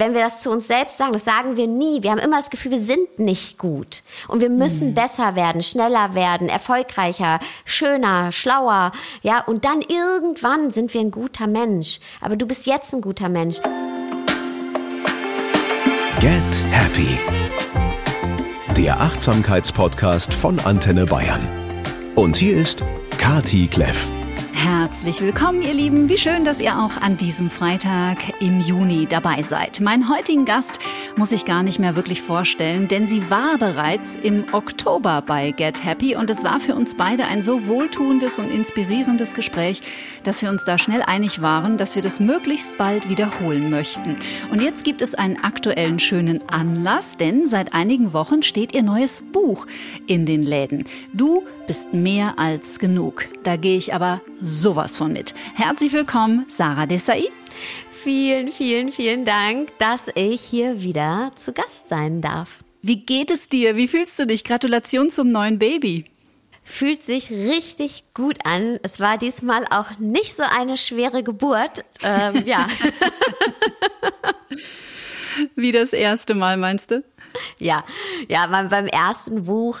wenn wir das zu uns selbst sagen, das sagen wir nie. Wir haben immer das Gefühl, wir sind nicht gut. Und wir müssen mhm. besser werden, schneller werden, erfolgreicher, schöner, schlauer. Ja, und dann irgendwann sind wir ein guter Mensch. Aber du bist jetzt ein guter Mensch. Get Happy. Der Achtsamkeitspodcast von Antenne Bayern. Und hier ist Kati Kleff. Herzlich willkommen, ihr Lieben. Wie schön, dass ihr auch an diesem Freitag im Juni dabei seid. Meinen heutigen Gast muss ich gar nicht mehr wirklich vorstellen, denn sie war bereits im Oktober bei Get Happy und es war für uns beide ein so wohltuendes und inspirierendes Gespräch, dass wir uns da schnell einig waren, dass wir das möglichst bald wiederholen möchten. Und jetzt gibt es einen aktuellen schönen Anlass, denn seit einigen Wochen steht ihr neues Buch in den Läden. Du bist mehr als genug. Da gehe ich aber sowas von mit. Herzlich willkommen, Sarah Desai. Vielen, vielen, vielen Dank, dass ich hier wieder zu Gast sein darf. Wie geht es dir? Wie fühlst du dich? Gratulation zum neuen Baby. Fühlt sich richtig gut an. Es war diesmal auch nicht so eine schwere Geburt. Ähm, ja. Wie das erste Mal, meinst du? Ja, ja, beim ersten Buch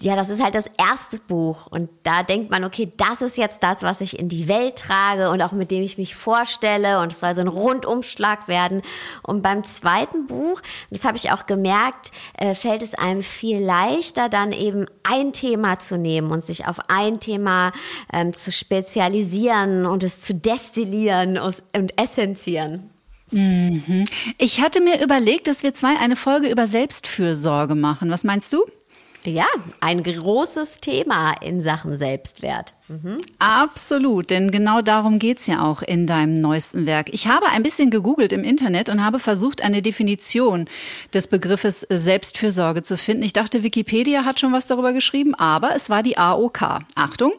ja, das ist halt das erste Buch und da denkt man, okay, das ist jetzt das, was ich in die Welt trage und auch mit dem ich mich vorstelle und es soll so ein Rundumschlag werden. Und beim zweiten Buch, das habe ich auch gemerkt, äh, fällt es einem viel leichter, dann eben ein Thema zu nehmen und sich auf ein Thema ähm, zu spezialisieren und es zu destillieren und essenzieren. Mhm. Ich hatte mir überlegt, dass wir zwei eine Folge über Selbstfürsorge machen. Was meinst du? Ja, ein großes Thema in Sachen Selbstwert. Mhm. Absolut, denn genau darum geht's ja auch in deinem neuesten Werk. Ich habe ein bisschen gegoogelt im Internet und habe versucht, eine Definition des Begriffes Selbstfürsorge zu finden. Ich dachte, Wikipedia hat schon was darüber geschrieben, aber es war die AOK. Achtung,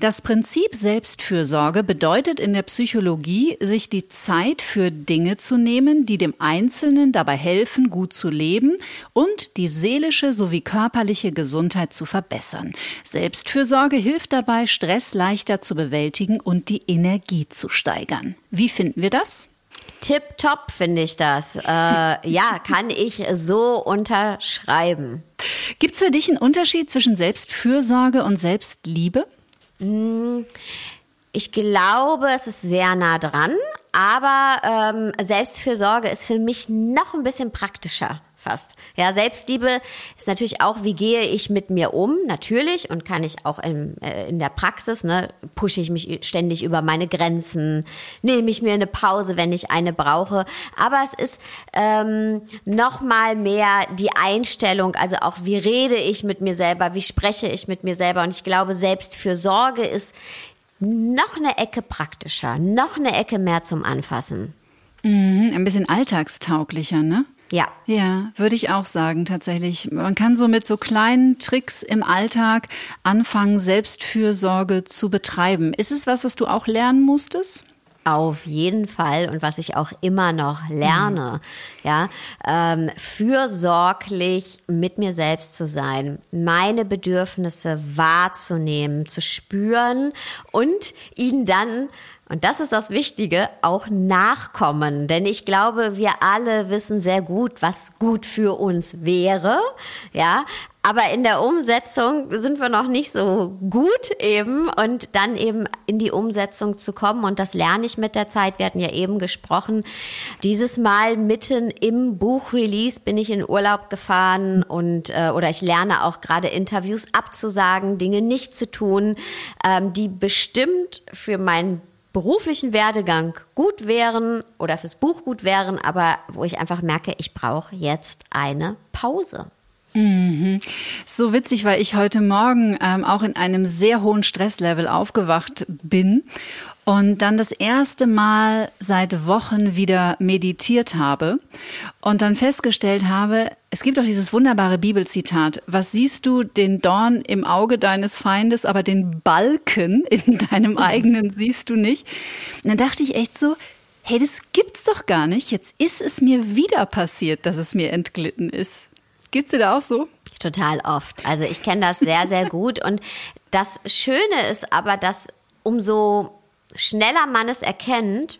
das Prinzip Selbstfürsorge bedeutet in der Psychologie, sich die Zeit für Dinge zu nehmen, die dem Einzelnen dabei helfen, gut zu leben und die seelische sowie körperliche Gesundheit zu verbessern. Selbstfürsorge hilft dabei, Stress leichter zu bewältigen und die Energie zu steigern. Wie finden wir das? Tipptopp finde ich das. Äh, ja, kann ich so unterschreiben. Gibt es für dich einen Unterschied zwischen Selbstfürsorge und Selbstliebe? Mm, ich glaube, es ist sehr nah dran, aber ähm, Selbstfürsorge ist für mich noch ein bisschen praktischer fast. Ja, Selbstliebe ist natürlich auch, wie gehe ich mit mir um, natürlich, und kann ich auch in, äh, in der Praxis, ne, pushe ich mich ständig über meine Grenzen, nehme ich mir eine Pause, wenn ich eine brauche. Aber es ist ähm, noch mal mehr die Einstellung, also auch wie rede ich mit mir selber, wie spreche ich mit mir selber. Und ich glaube, Selbstfürsorge ist noch eine Ecke praktischer, noch eine Ecke mehr zum Anfassen. Mhm, ein bisschen alltagstauglicher, ne? Ja. Ja, würde ich auch sagen, tatsächlich. Man kann so mit so kleinen Tricks im Alltag anfangen, Selbstfürsorge zu betreiben. Ist es was, was du auch lernen musstest? Auf jeden Fall und was ich auch immer noch lerne, mhm. ja, ähm, fürsorglich mit mir selbst zu sein, meine Bedürfnisse wahrzunehmen, zu spüren und ihnen dann und das ist das Wichtige, auch nachkommen. Denn ich glaube, wir alle wissen sehr gut, was gut für uns wäre. Ja. Aber in der Umsetzung sind wir noch nicht so gut eben und dann eben in die Umsetzung zu kommen. Und das lerne ich mit der Zeit. Wir hatten ja eben gesprochen. Dieses Mal mitten im Buchrelease bin ich in Urlaub gefahren und äh, oder ich lerne auch gerade Interviews abzusagen, Dinge nicht zu tun, ähm, die bestimmt für mein beruflichen Werdegang gut wären oder fürs Buch gut wären, aber wo ich einfach merke, ich brauche jetzt eine Pause. Mhm. So witzig, weil ich heute Morgen ähm, auch in einem sehr hohen Stresslevel aufgewacht bin und dann das erste Mal seit Wochen wieder meditiert habe und dann festgestellt habe, es gibt auch dieses wunderbare Bibelzitat, was siehst du den Dorn im Auge deines Feindes, aber den Balken in deinem eigenen siehst du nicht. Und dann dachte ich echt so, hey, das gibt's doch gar nicht. Jetzt ist es mir wieder passiert, dass es mir entglitten ist. Geht's dir da auch so? Total oft. Also ich kenne das sehr, sehr gut. Und das Schöne ist aber, dass umso schneller man es erkennt,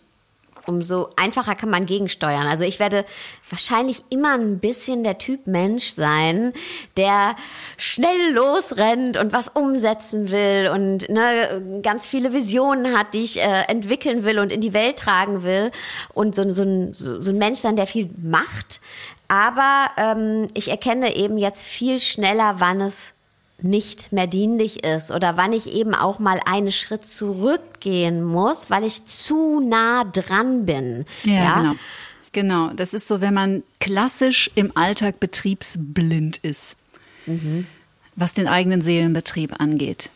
umso einfacher kann man gegensteuern. Also ich werde wahrscheinlich immer ein bisschen der Typ Mensch sein, der schnell losrennt und was umsetzen will und ne, ganz viele Visionen hat, die ich äh, entwickeln will und in die Welt tragen will. Und so, so, ein, so, so ein Mensch sein, der viel macht. Aber ähm, ich erkenne eben jetzt viel schneller, wann es nicht mehr dienlich ist oder wann ich eben auch mal einen Schritt zurückgehen muss, weil ich zu nah dran bin. Ja, ja? genau. Genau, das ist so, wenn man klassisch im Alltag betriebsblind ist, mhm. was den eigenen Seelenbetrieb angeht.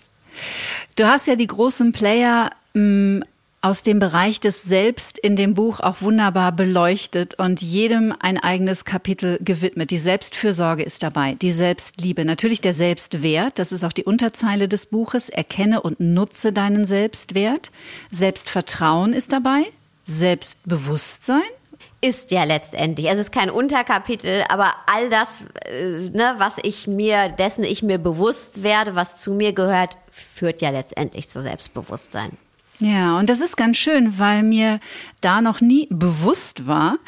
Du hast ja die großen Player mh, aus dem Bereich des Selbst in dem Buch auch wunderbar beleuchtet und jedem ein eigenes Kapitel gewidmet. Die Selbstfürsorge ist dabei, die Selbstliebe, natürlich der Selbstwert, das ist auch die Unterzeile des Buches, erkenne und nutze deinen Selbstwert. Selbstvertrauen ist dabei, Selbstbewusstsein, ist ja letztendlich. Also es ist kein Unterkapitel, aber all das, äh, ne, was ich mir, dessen ich mir bewusst werde, was zu mir gehört, führt ja letztendlich zu Selbstbewusstsein. Ja, und das ist ganz schön, weil mir da noch nie bewusst war,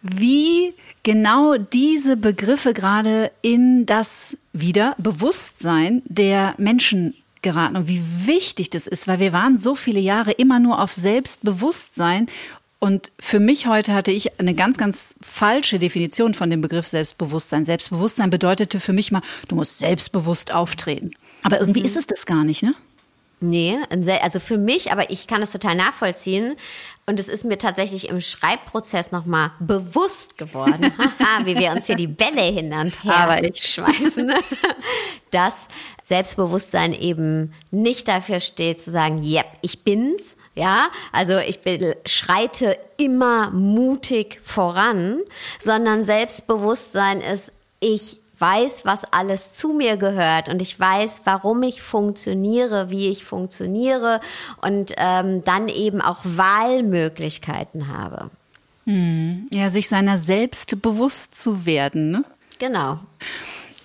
wie genau diese Begriffe gerade in das wieder Bewusstsein der Menschen geraten und wie wichtig das ist, weil wir waren so viele Jahre immer nur auf Selbstbewusstsein und für mich heute hatte ich eine ganz, ganz falsche Definition von dem Begriff Selbstbewusstsein. Selbstbewusstsein bedeutete für mich mal, du musst selbstbewusst auftreten. Aber irgendwie mhm. ist es das gar nicht, ne? Nee, also für mich, aber ich kann es total nachvollziehen. Und es ist mir tatsächlich im Schreibprozess nochmal bewusst geworden, wie wir uns hier die Bälle hin und her schmeißen, dass Selbstbewusstsein eben nicht dafür steht zu sagen, yep, ich bin's, ja, also ich bin, schreite immer mutig voran, sondern Selbstbewusstsein ist, ich weiß, was alles zu mir gehört und ich weiß, warum ich funktioniere, wie ich funktioniere und ähm, dann eben auch Wahlmöglichkeiten habe. Hm. Ja, sich seiner selbst bewusst zu werden. Ne? Genau.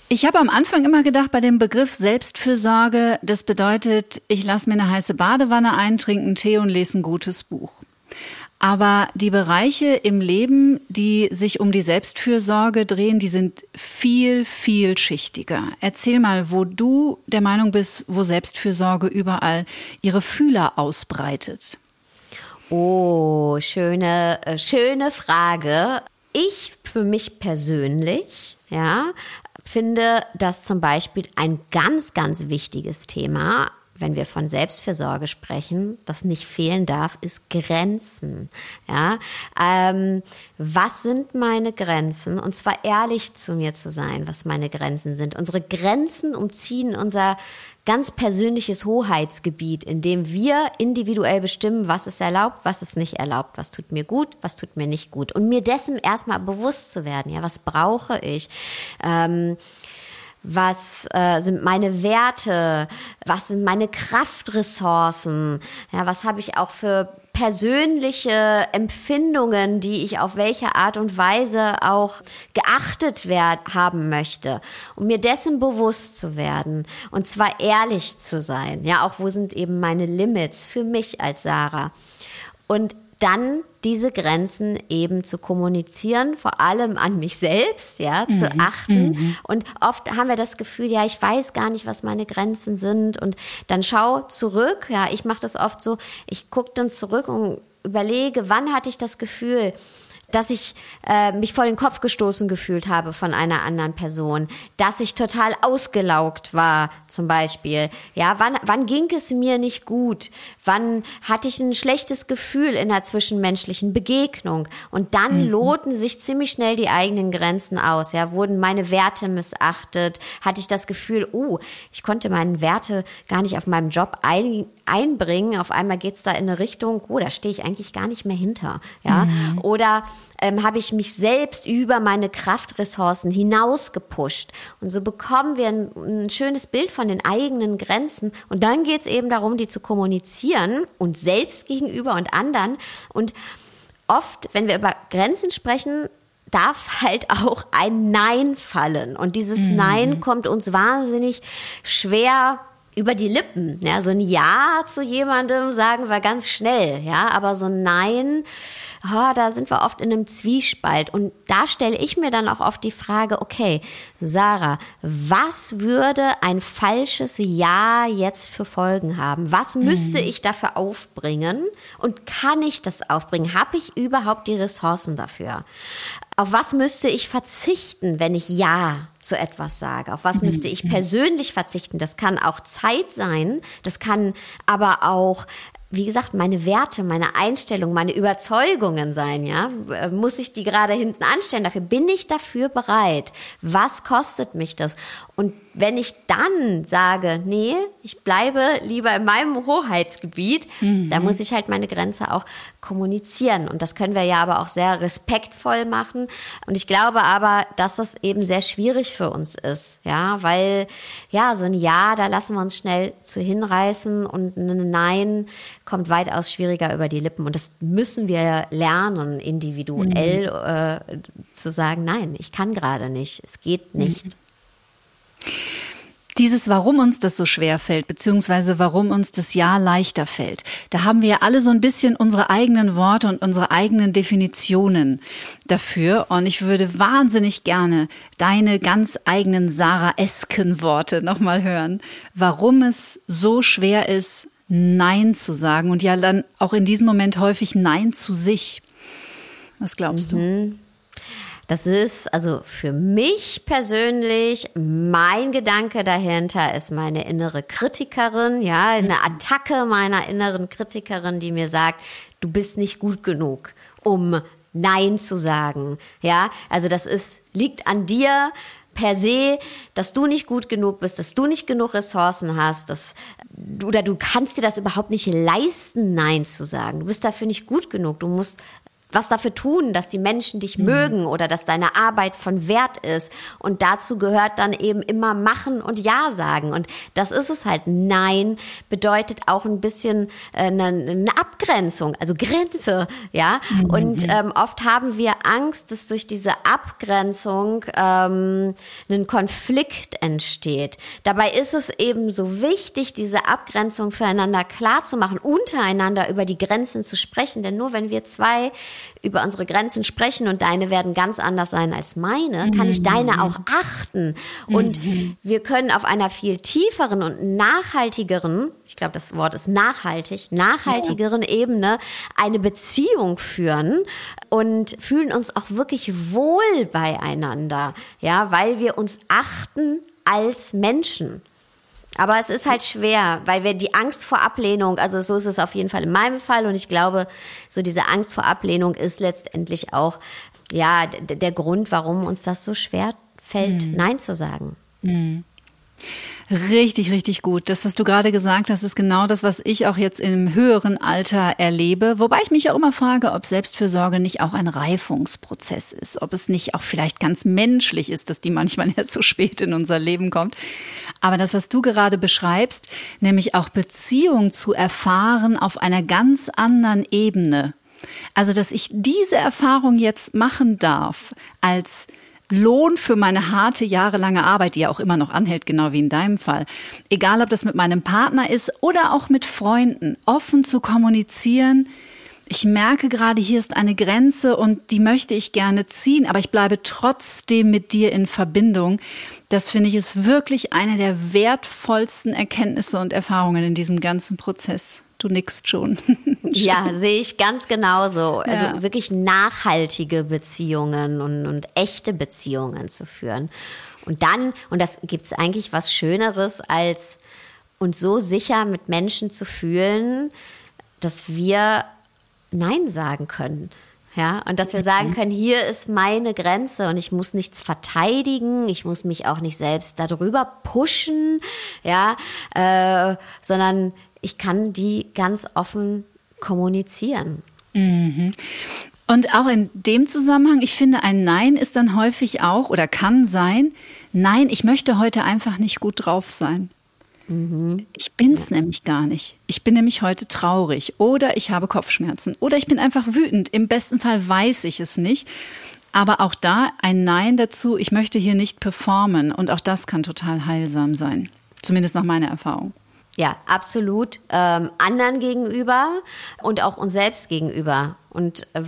Ich habe am Anfang immer gedacht, bei dem Begriff Selbstfürsorge, das bedeutet, ich lasse mir eine heiße Badewanne eintrinken, Tee und lese ein gutes Buch. Aber die Bereiche im Leben, die sich um die Selbstfürsorge drehen, die sind viel, viel schichtiger. Erzähl mal, wo du der Meinung bist, wo Selbstfürsorge überall ihre Fühler ausbreitet. Oh, schöne, äh, schöne Frage. Ich für mich persönlich, ja, finde das zum Beispiel ein ganz, ganz wichtiges Thema wenn wir von Selbstfürsorge sprechen, das nicht fehlen darf, ist Grenzen. Ja, ähm, was sind meine Grenzen? Und zwar ehrlich zu mir zu sein, was meine Grenzen sind. Unsere Grenzen umziehen unser ganz persönliches Hoheitsgebiet, in dem wir individuell bestimmen, was ist erlaubt, was ist nicht erlaubt, was tut mir gut, was tut mir nicht gut. Und mir dessen erstmal bewusst zu werden, ja, was brauche ich? Ähm, was äh, sind meine Werte, was sind meine Kraftressourcen, ja, was habe ich auch für persönliche Empfindungen, die ich auf welche Art und Weise auch geachtet werden, haben möchte, um mir dessen bewusst zu werden und zwar ehrlich zu sein, ja, auch wo sind eben meine Limits für mich als Sarah? Und dann diese Grenzen eben zu kommunizieren, vor allem an mich selbst, ja, mhm. zu achten. Mhm. Und oft haben wir das Gefühl, ja, ich weiß gar nicht, was meine Grenzen sind. Und dann schau zurück, ja, ich mache das oft so, ich gucke dann zurück und überlege, wann hatte ich das Gefühl, dass ich äh, mich vor den Kopf gestoßen gefühlt habe von einer anderen Person, dass ich total ausgelaugt war, zum Beispiel. Ja, wann, wann ging es mir nicht gut? Wann hatte ich ein schlechtes Gefühl in der zwischenmenschlichen Begegnung? Und dann mhm. loten sich ziemlich schnell die eigenen Grenzen aus. Ja, wurden meine Werte missachtet? Hatte ich das Gefühl, oh, ich konnte meine Werte gar nicht auf meinem Job ein, einbringen. Auf einmal geht's da in eine Richtung, oh, da stehe ich eigentlich gar nicht mehr hinter. Ja, mhm. oder ähm, habe ich mich selbst über meine Kraftressourcen hinaus gepusht. Und so bekommen wir ein, ein schönes Bild von den eigenen Grenzen. Und dann geht es eben darum, die zu kommunizieren und selbst gegenüber und anderen. Und oft, wenn wir über Grenzen sprechen, darf halt auch ein Nein fallen. Und dieses mhm. Nein kommt uns wahnsinnig schwer über die Lippen. Ja, so ein Ja zu jemandem sagen wir ganz schnell, ja, aber so ein Nein, oh, da sind wir oft in einem Zwiespalt. Und da stelle ich mir dann auch oft die Frage, okay, Sarah, was würde ein falsches Ja jetzt für Folgen haben? Was müsste mhm. ich dafür aufbringen? Und kann ich das aufbringen? Habe ich überhaupt die Ressourcen dafür? Auf was müsste ich verzichten, wenn ich Ja zu etwas sage? Auf was müsste ich mhm. persönlich verzichten? Das kann auch Zeit sein, das kann aber auch wie gesagt, meine Werte, meine Einstellung, meine Überzeugungen sein, ja? Muss ich die gerade hinten anstellen? Dafür bin ich dafür bereit. Was kostet mich das? Und wenn ich dann sage, nee, ich bleibe lieber in meinem Hoheitsgebiet, mhm. dann muss ich halt meine Grenze auch kommunizieren. Und das können wir ja aber auch sehr respektvoll machen. Und ich glaube aber, dass das eben sehr schwierig für uns ist, ja, weil, ja, so ein Ja, da lassen wir uns schnell zu hinreißen und ein Nein kommt weitaus schwieriger über die Lippen. Und das müssen wir lernen, individuell mhm. äh, zu sagen, nein, ich kann gerade nicht, es geht nicht. Mhm. Dieses, warum uns das so schwer fällt, beziehungsweise warum uns das Ja leichter fällt, da haben wir ja alle so ein bisschen unsere eigenen Worte und unsere eigenen Definitionen dafür. Und ich würde wahnsinnig gerne deine ganz eigenen Sarah-esken Worte nochmal hören, warum es so schwer ist, Nein zu sagen und ja dann auch in diesem Moment häufig Nein zu sich. Was glaubst mhm. du? Das ist also für mich persönlich mein Gedanke dahinter ist meine innere Kritikerin, ja, eine mhm. Attacke meiner inneren Kritikerin, die mir sagt, du bist nicht gut genug, um Nein zu sagen. Ja, also das ist, liegt an dir per se, dass du nicht gut genug bist, dass du nicht genug Ressourcen hast, dass, oder du kannst dir das überhaupt nicht leisten, Nein zu sagen. Du bist dafür nicht gut genug. Du musst was dafür tun, dass die Menschen dich mhm. mögen oder dass deine Arbeit von Wert ist. Und dazu gehört dann eben immer machen und Ja sagen. Und das ist es halt. Nein bedeutet auch ein bisschen äh, eine, eine Abgrenzung, also Grenze, ja. Mhm. Und ähm, oft haben wir Angst, dass durch diese Abgrenzung ähm, ein Konflikt entsteht. Dabei ist es eben so wichtig, diese Abgrenzung füreinander klar zu machen, untereinander über die Grenzen zu sprechen. Denn nur wenn wir zwei über unsere Grenzen sprechen und deine werden ganz anders sein als meine, kann ich deine mhm. auch achten. Und mhm. wir können auf einer viel tieferen und nachhaltigeren, ich glaube, das Wort ist nachhaltig, nachhaltigeren ja. Ebene eine Beziehung führen und fühlen uns auch wirklich wohl beieinander, ja, weil wir uns achten als Menschen. Aber es ist halt schwer, weil wir die Angst vor Ablehnung, also so ist es auf jeden Fall in meinem Fall und ich glaube, so diese Angst vor Ablehnung ist letztendlich auch ja der Grund, warum uns das so schwer fällt, mhm. Nein zu sagen. Mhm. Richtig, richtig gut. Das, was du gerade gesagt hast, ist genau das, was ich auch jetzt im höheren Alter erlebe. Wobei ich mich auch immer frage, ob Selbstfürsorge nicht auch ein Reifungsprozess ist, ob es nicht auch vielleicht ganz menschlich ist, dass die manchmal erst so spät in unser Leben kommt. Aber das, was du gerade beschreibst, nämlich auch Beziehung zu erfahren auf einer ganz anderen Ebene. Also, dass ich diese Erfahrung jetzt machen darf als Lohn für meine harte jahrelange Arbeit, die ja auch immer noch anhält, genau wie in deinem Fall. Egal, ob das mit meinem Partner ist oder auch mit Freunden, offen zu kommunizieren. Ich merke gerade, hier ist eine Grenze und die möchte ich gerne ziehen, aber ich bleibe trotzdem mit dir in Verbindung. Das finde ich ist wirklich eine der wertvollsten Erkenntnisse und Erfahrungen in diesem ganzen Prozess. Du nickst schon. ja, sehe ich ganz genauso. Also ja. wirklich nachhaltige Beziehungen und, und echte Beziehungen zu führen. Und dann, und das gibt es eigentlich was Schöneres, als uns so sicher mit Menschen zu fühlen, dass wir Nein sagen können. Ja, und dass wir sagen mhm. können, hier ist meine Grenze und ich muss nichts verteidigen, ich muss mich auch nicht selbst darüber pushen, ja, äh, sondern ich kann die ganz offen kommunizieren. Mhm. Und auch in dem Zusammenhang, ich finde, ein Nein ist dann häufig auch oder kann sein, nein, ich möchte heute einfach nicht gut drauf sein. Mhm. Ich bin's ja. nämlich gar nicht. Ich bin nämlich heute traurig oder ich habe Kopfschmerzen oder ich bin einfach wütend. Im besten Fall weiß ich es nicht. Aber auch da ein Nein dazu, ich möchte hier nicht performen und auch das kann total heilsam sein. Zumindest nach meiner Erfahrung. Ja, absolut. Ähm, anderen gegenüber und auch uns selbst gegenüber. Und äh,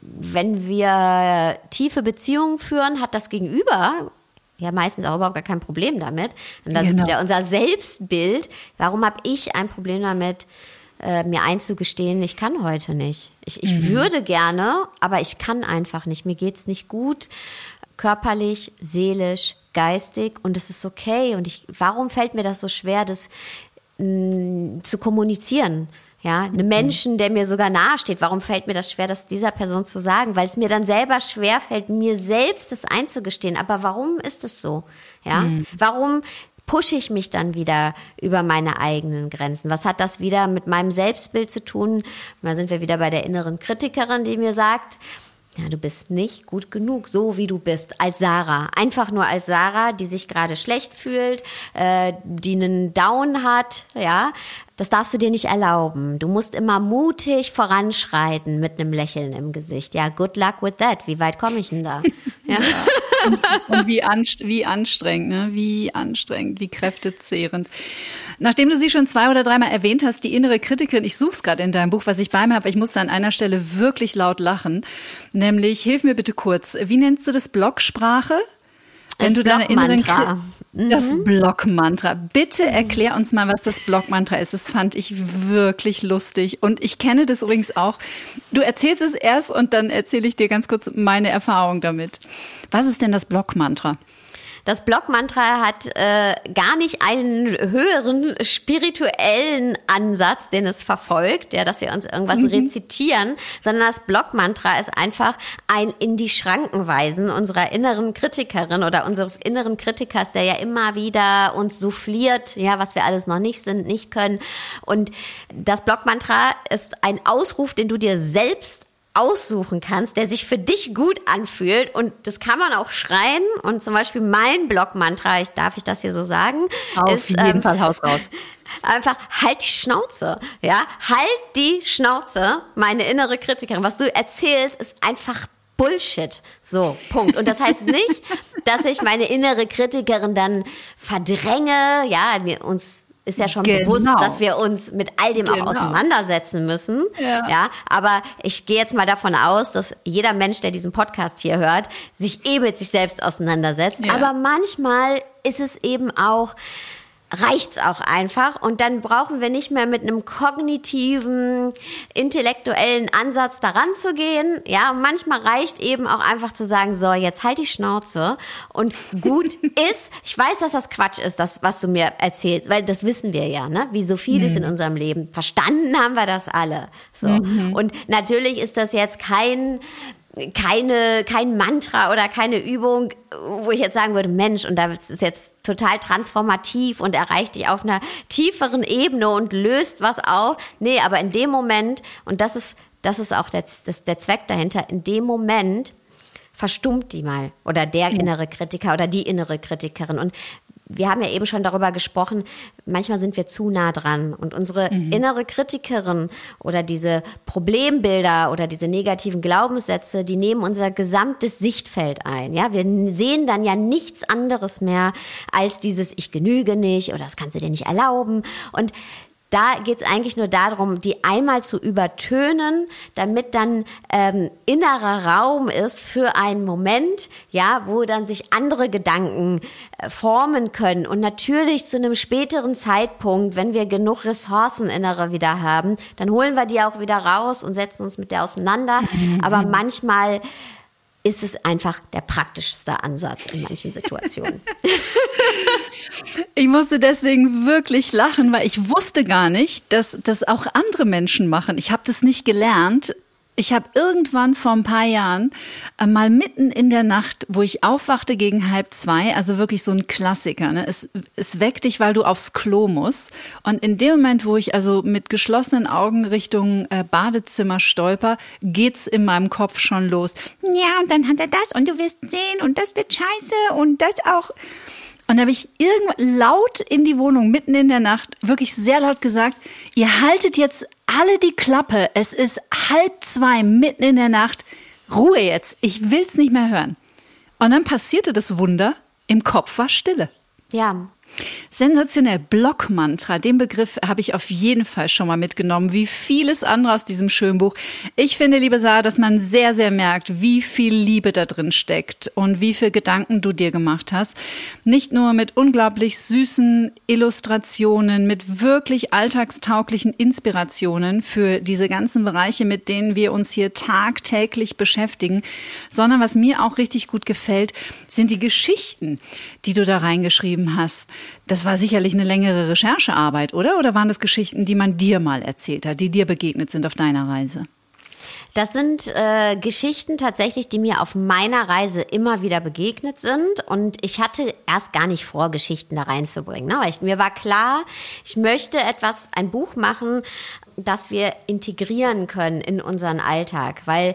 wenn wir tiefe Beziehungen führen, hat das Gegenüber ja meistens auch überhaupt gar kein Problem damit. Und das genau. ist wieder unser Selbstbild. Warum habe ich ein Problem damit, äh, mir einzugestehen, ich kann heute nicht. Ich, ich mhm. würde gerne, aber ich kann einfach nicht. Mir geht es nicht gut, körperlich, seelisch, geistig und es ist okay. Und ich, warum fällt mir das so schwer, das mh, mm, zu kommunizieren? Ja, einem Menschen, der mir sogar nahe steht. Warum fällt mir das schwer, das dieser Person zu sagen? Weil es mir dann selber schwer fällt, mir selbst das einzugestehen. Aber warum ist es so? Ja, mhm. warum pushe ich mich dann wieder über meine eigenen Grenzen? Was hat das wieder mit meinem Selbstbild zu tun? da sind wir wieder bei der inneren Kritikerin, die mir sagt, ja, du bist nicht gut genug, so wie du bist, als Sarah. Einfach nur als Sarah, die sich gerade schlecht fühlt, äh, die einen Down hat, ja, das darfst du dir nicht erlauben. Du musst immer mutig voranschreiten mit einem Lächeln im Gesicht. Ja, good luck with that. Wie weit komme ich denn da? Ja. Und, und wie, anst wie anstrengend, ne? Wie anstrengend, wie kräftezehrend. Nachdem du sie schon zwei oder dreimal erwähnt hast, die innere Kritikerin, ich suche es gerade in deinem Buch, was ich bei mir habe, ich musste an einer Stelle wirklich laut lachen. Nämlich, hilf mir bitte kurz, wie nennst du das Blocksprache? Wenn das du deine inneren mhm. Das Blockmantra. Bitte erklär uns mal, was das Blockmantra ist. Das fand ich wirklich lustig und ich kenne das übrigens auch. Du erzählst es erst und dann erzähle ich dir ganz kurz meine Erfahrung damit. Was ist denn das Blockmantra? Das Blockmantra hat äh, gar nicht einen höheren spirituellen Ansatz, den es verfolgt, ja, dass wir uns irgendwas mhm. rezitieren, sondern das Blockmantra ist einfach ein in die Schranken weisen unserer inneren Kritikerin oder unseres inneren Kritikers, der ja immer wieder uns souffliert, ja, was wir alles noch nicht sind, nicht können. Und das Blockmantra ist ein Ausruf, den du dir selbst aussuchen kannst, der sich für dich gut anfühlt. Und das kann man auch schreien. Und zum Beispiel mein Blog-Mantra, ich, darf ich das hier so sagen? Auf ist, jeden ähm, Fall Haus raus. Einfach halt die Schnauze, ja? Halt die Schnauze, meine innere Kritikerin. Was du erzählst, ist einfach Bullshit. So, Punkt. Und das heißt nicht, dass ich meine innere Kritikerin dann verdränge, ja, uns ist ja schon genau. bewusst, dass wir uns mit all dem genau. auch auseinandersetzen müssen. Ja. ja. Aber ich gehe jetzt mal davon aus, dass jeder Mensch, der diesen Podcast hier hört, sich eh mit sich selbst auseinandersetzt. Ja. Aber manchmal ist es eben auch reicht's auch einfach und dann brauchen wir nicht mehr mit einem kognitiven, intellektuellen Ansatz daran zu gehen. Ja, manchmal reicht eben auch einfach zu sagen, so, jetzt halt die Schnauze und gut ist, ich weiß, dass das Quatsch ist, das, was du mir erzählst, weil das wissen wir ja, ne, wie so vieles mhm. in unserem Leben. Verstanden haben wir das alle. So. Mhm. Und natürlich ist das jetzt kein, keine, kein Mantra oder keine Übung, wo ich jetzt sagen würde, Mensch, und das ist jetzt total transformativ und erreicht dich auf einer tieferen Ebene und löst was auf. Nee, aber in dem Moment, und das ist, das ist auch der, das, der Zweck dahinter, in dem Moment verstummt die mal oder der innere Kritiker oder die innere Kritikerin. Und wir haben ja eben schon darüber gesprochen, manchmal sind wir zu nah dran und unsere mhm. innere Kritikerin oder diese Problembilder oder diese negativen Glaubenssätze, die nehmen unser gesamtes Sichtfeld ein. Ja, wir sehen dann ja nichts anderes mehr als dieses Ich genüge nicht oder das kannst du dir nicht erlauben und da geht es eigentlich nur darum, die einmal zu übertönen, damit dann ähm, innerer Raum ist für einen Moment, ja, wo dann sich andere Gedanken äh, formen können. Und natürlich zu einem späteren Zeitpunkt, wenn wir genug Ressourcen innere wieder haben, dann holen wir die auch wieder raus und setzen uns mit der auseinander. Mhm. Aber manchmal ist es einfach der praktischste Ansatz in manchen Situationen. Ich musste deswegen wirklich lachen, weil ich wusste gar nicht, dass das auch andere Menschen machen. Ich habe das nicht gelernt. Ich habe irgendwann vor ein paar Jahren äh, mal mitten in der Nacht, wo ich aufwachte gegen halb zwei, also wirklich so ein Klassiker. Ne? Es, es weckt dich, weil du aufs Klo musst. Und in dem Moment, wo ich also mit geschlossenen Augen Richtung äh, Badezimmer stolper, geht's in meinem Kopf schon los. Ja, und dann hat er das und du wirst sehen und das wird scheiße und das auch. Und da habe ich irgendwann laut in die Wohnung, mitten in der Nacht, wirklich sehr laut gesagt, ihr haltet jetzt alle die Klappe. Es ist halb zwei, mitten in der Nacht. Ruhe jetzt. Ich will's nicht mehr hören. Und dann passierte das Wunder. Im Kopf war Stille. Ja. Sensationell. Blockmantra, den Begriff habe ich auf jeden Fall schon mal mitgenommen, wie vieles andere aus diesem schönen Buch. Ich finde, liebe Sarah, dass man sehr, sehr merkt, wie viel Liebe da drin steckt und wie viel Gedanken du dir gemacht hast. Nicht nur mit unglaublich süßen Illustrationen, mit wirklich alltagstauglichen Inspirationen für diese ganzen Bereiche, mit denen wir uns hier tagtäglich beschäftigen, sondern was mir auch richtig gut gefällt, sind die Geschichten, die du da reingeschrieben hast. Das war sicherlich eine längere Recherchearbeit, oder? Oder waren das Geschichten, die man dir mal erzählt hat, die dir begegnet sind auf deiner Reise? Das sind äh, Geschichten tatsächlich, die mir auf meiner Reise immer wieder begegnet sind. Und ich hatte erst gar nicht vor, Geschichten da reinzubringen. Ne? Weil ich, mir war klar, ich möchte etwas, ein Buch machen, das wir integrieren können in unseren Alltag. Weil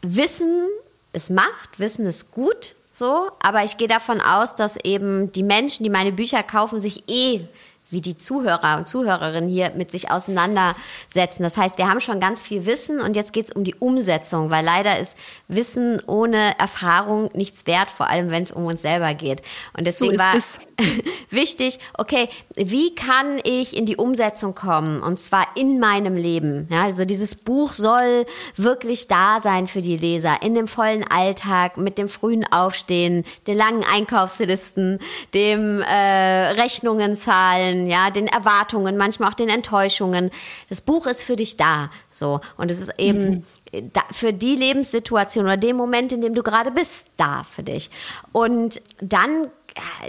Wissen ist Macht, Wissen ist gut, so, aber ich gehe davon aus, dass eben die Menschen, die meine Bücher kaufen, sich eh wie die Zuhörer und Zuhörerinnen hier mit sich auseinandersetzen. Das heißt, wir haben schon ganz viel Wissen und jetzt geht es um die Umsetzung, weil leider ist Wissen ohne Erfahrung nichts wert, vor allem wenn es um uns selber geht. Und deswegen so war es wichtig, okay, wie kann ich in die Umsetzung kommen und zwar in meinem Leben? Ja, also dieses Buch soll wirklich da sein für die Leser in dem vollen Alltag mit dem frühen Aufstehen, den langen Einkaufslisten, dem äh, Rechnungen zahlen ja, den Erwartungen, manchmal auch den Enttäuschungen. Das Buch ist für dich da, so. Und es ist eben mhm. da, für die Lebenssituation oder den Moment, in dem du gerade bist, da für dich. Und dann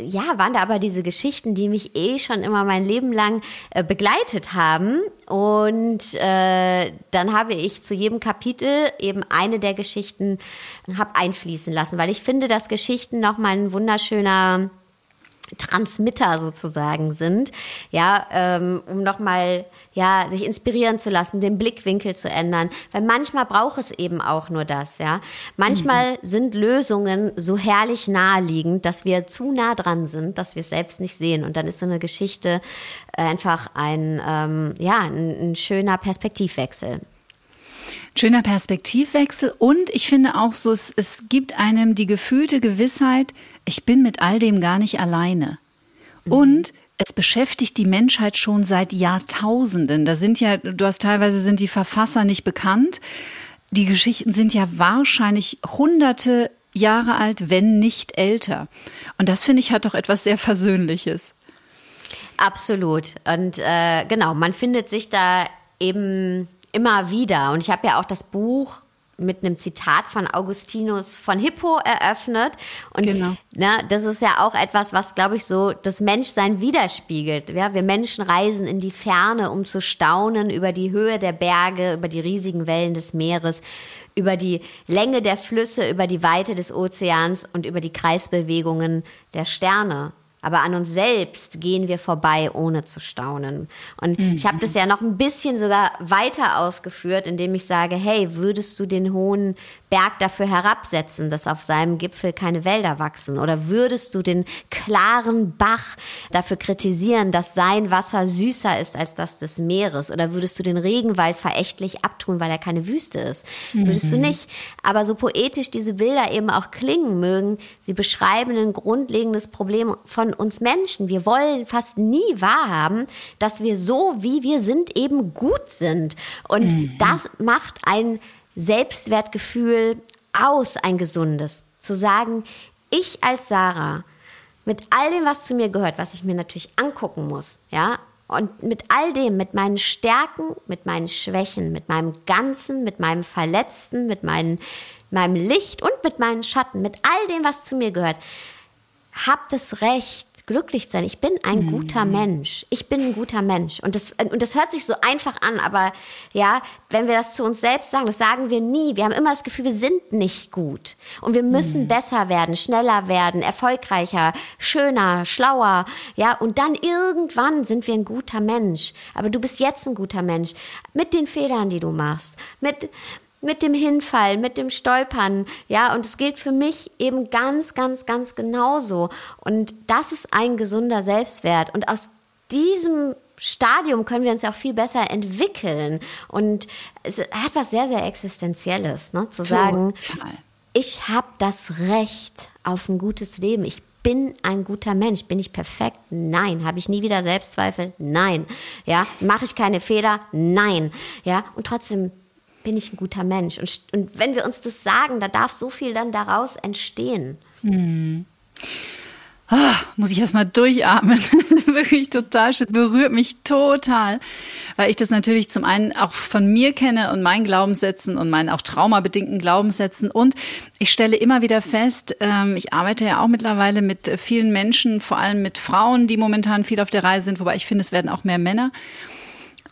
ja, waren da aber diese Geschichten, die mich eh schon immer mein Leben lang äh, begleitet haben. Und äh, dann habe ich zu jedem Kapitel eben eine der Geschichten hab einfließen lassen, weil ich finde, dass Geschichten nochmal ein wunderschöner Transmitter sozusagen sind, ja, ähm, um nochmal, ja, sich inspirieren zu lassen, den Blickwinkel zu ändern, weil manchmal braucht es eben auch nur das, ja. Manchmal mhm. sind Lösungen so herrlich naheliegend, dass wir zu nah dran sind, dass wir es selbst nicht sehen und dann ist so eine Geschichte einfach ein, ähm, ja, ein, ein schöner Perspektivwechsel. Schöner Perspektivwechsel und ich finde auch so, es, es gibt einem die gefühlte Gewissheit, ich bin mit all dem gar nicht alleine. Mhm. Und es beschäftigt die Menschheit schon seit Jahrtausenden. Da sind ja, du hast teilweise sind die Verfasser nicht bekannt. Die Geschichten sind ja wahrscheinlich hunderte Jahre alt, wenn nicht älter. Und das finde ich hat doch etwas sehr Versöhnliches. Absolut. Und äh, genau, man findet sich da eben immer wieder. Und ich habe ja auch das Buch mit einem Zitat von Augustinus von Hippo eröffnet. Und genau. ne, das ist ja auch etwas, was, glaube ich, so das Menschsein widerspiegelt. Ja, wir Menschen reisen in die Ferne, um zu staunen über die Höhe der Berge, über die riesigen Wellen des Meeres, über die Länge der Flüsse, über die Weite des Ozeans und über die Kreisbewegungen der Sterne aber an uns selbst gehen wir vorbei, ohne zu staunen. Und mhm. ich habe das ja noch ein bisschen sogar weiter ausgeführt, indem ich sage, hey, würdest du den hohen Berg dafür herabsetzen, dass auf seinem Gipfel keine Wälder wachsen? Oder würdest du den klaren Bach dafür kritisieren, dass sein Wasser süßer ist als das des Meeres? Oder würdest du den Regenwald verächtlich abtun, weil er keine Wüste ist? Mhm. Würdest du nicht. Aber so poetisch diese Bilder eben auch klingen mögen, sie beschreiben ein grundlegendes Problem von uns Menschen. Wir wollen fast nie wahrhaben, dass wir so, wie wir sind, eben gut sind. Und mhm. das macht ein Selbstwertgefühl aus, ein gesundes. Zu sagen, ich als Sarah, mit all dem, was zu mir gehört, was ich mir natürlich angucken muss, ja, und mit all dem, mit meinen Stärken, mit meinen Schwächen, mit meinem Ganzen, mit meinem Verletzten, mit meinen, meinem Licht und mit meinen Schatten, mit all dem, was zu mir gehört, hab das Recht, glücklich zu sein. Ich bin ein mhm. guter Mensch. Ich bin ein guter Mensch. Und das, und das hört sich so einfach an, aber ja, wenn wir das zu uns selbst sagen, das sagen wir nie. Wir haben immer das Gefühl, wir sind nicht gut. Und wir müssen mhm. besser werden, schneller werden, erfolgreicher, schöner, schlauer. Ja, und dann irgendwann sind wir ein guter Mensch. Aber du bist jetzt ein guter Mensch. Mit den Fehlern, die du machst. Mit, mit dem Hinfallen, mit dem Stolpern, ja, und es gilt für mich eben ganz, ganz, ganz genauso. Und das ist ein gesunder Selbstwert. Und aus diesem Stadium können wir uns ja auch viel besser entwickeln. Und es hat was sehr, sehr Existenzielles, ne? zu sagen, Total. ich habe das Recht auf ein gutes Leben. Ich bin ein guter Mensch. Bin ich perfekt? Nein. Habe ich nie wieder Selbstzweifel? Nein. Ja, mache ich keine Fehler? Nein. Ja, und trotzdem bin ich ein guter Mensch. Und, und wenn wir uns das sagen, da darf so viel dann daraus entstehen. Hm. Oh, muss ich erstmal durchatmen. Wirklich total schön. Berührt mich total. Weil ich das natürlich zum einen auch von mir kenne und meinen Glaubenssätzen und meinen auch traumabedingten Glaubenssätzen. Und ich stelle immer wieder fest, ähm, ich arbeite ja auch mittlerweile mit vielen Menschen, vor allem mit Frauen, die momentan viel auf der Reise sind, wobei ich finde, es werden auch mehr Männer.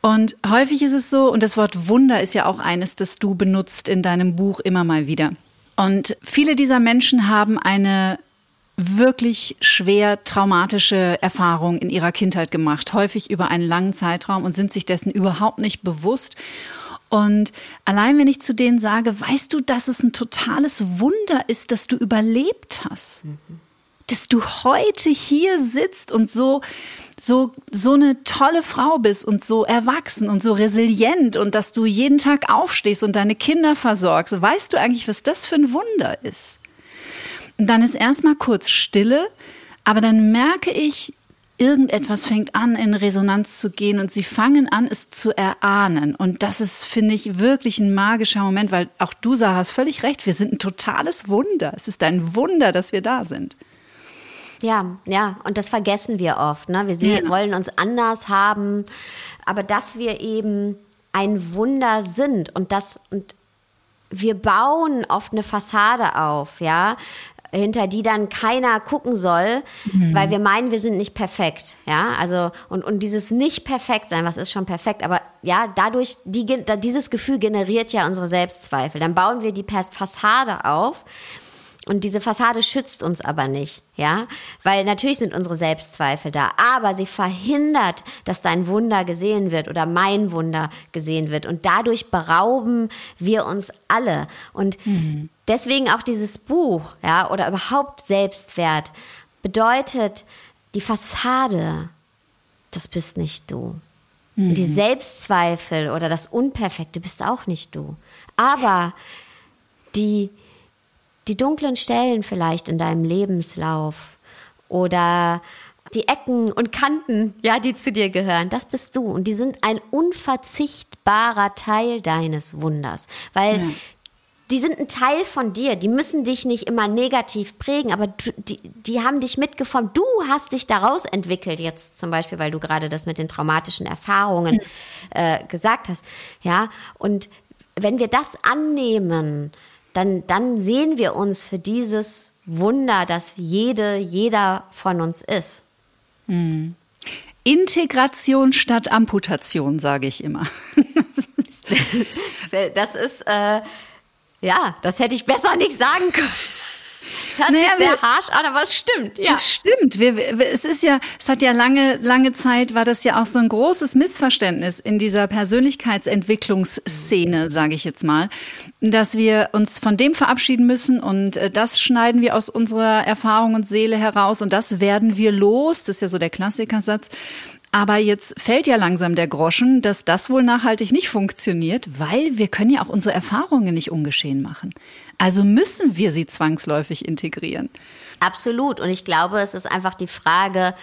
Und häufig ist es so, und das Wort Wunder ist ja auch eines, das du benutzt in deinem Buch immer mal wieder. Und viele dieser Menschen haben eine wirklich schwer traumatische Erfahrungen in ihrer Kindheit gemacht, häufig über einen langen Zeitraum und sind sich dessen überhaupt nicht bewusst. Und allein wenn ich zu denen sage, weißt du, dass es ein totales Wunder ist, dass du überlebt hast, mhm. dass du heute hier sitzt und so so so eine tolle Frau bist und so erwachsen und so resilient und dass du jeden Tag aufstehst und deine Kinder versorgst, weißt du eigentlich, was das für ein Wunder ist? dann ist erstmal kurz Stille, aber dann merke ich, irgendetwas fängt an, in Resonanz zu gehen und sie fangen an, es zu erahnen. Und das ist, finde ich, wirklich ein magischer Moment, weil auch du Sarah, hast völlig recht, wir sind ein totales Wunder. Es ist ein Wunder, dass wir da sind. Ja, ja, und das vergessen wir oft. Ne? Wir sehen, ja. wollen uns anders haben, aber dass wir eben ein Wunder sind und das und wir bauen oft eine Fassade auf, ja hinter die dann keiner gucken soll, mhm. weil wir meinen, wir sind nicht perfekt, ja, also und und dieses nicht perfekt sein, was ist schon perfekt, aber ja, dadurch die dieses Gefühl generiert ja unsere Selbstzweifel. Dann bauen wir die Fassade auf und diese Fassade schützt uns aber nicht, ja, weil natürlich sind unsere Selbstzweifel da, aber sie verhindert, dass dein Wunder gesehen wird oder mein Wunder gesehen wird und dadurch berauben wir uns alle und mhm. deswegen auch dieses Buch, ja, oder überhaupt Selbstwert bedeutet die Fassade, das bist nicht du. Mhm. Die Selbstzweifel oder das Unperfekte bist auch nicht du. Aber die die dunklen Stellen vielleicht in deinem Lebenslauf oder die Ecken und Kanten, ja, die zu dir gehören, das bist du. Und die sind ein unverzichtbarer Teil deines Wunders. Weil ja. die sind ein Teil von dir. Die müssen dich nicht immer negativ prägen, aber du, die, die haben dich mitgeformt. Du hast dich daraus entwickelt, jetzt zum Beispiel, weil du gerade das mit den traumatischen Erfahrungen äh, gesagt hast. Ja, und wenn wir das annehmen, dann, dann sehen wir uns für dieses Wunder, das jede, jeder von uns ist. Hm. Integration statt Amputation, sage ich immer. das ist, äh, ja, das hätte ich besser nicht sagen können hört naja, sich sehr harsch an, aber es stimmt, ja. Es stimmt. Wir, wir, es ist ja, es hat ja lange, lange Zeit war das ja auch so ein großes Missverständnis in dieser Persönlichkeitsentwicklungsszene, sage ich jetzt mal, dass wir uns von dem verabschieden müssen und äh, das schneiden wir aus unserer Erfahrung und Seele heraus und das werden wir los. Das ist ja so der Klassikersatz. Aber jetzt fällt ja langsam der Groschen, dass das wohl nachhaltig nicht funktioniert, weil wir können ja auch unsere Erfahrungen nicht ungeschehen machen. Also müssen wir sie zwangsläufig integrieren. Absolut. Und ich glaube, es ist einfach die Frage,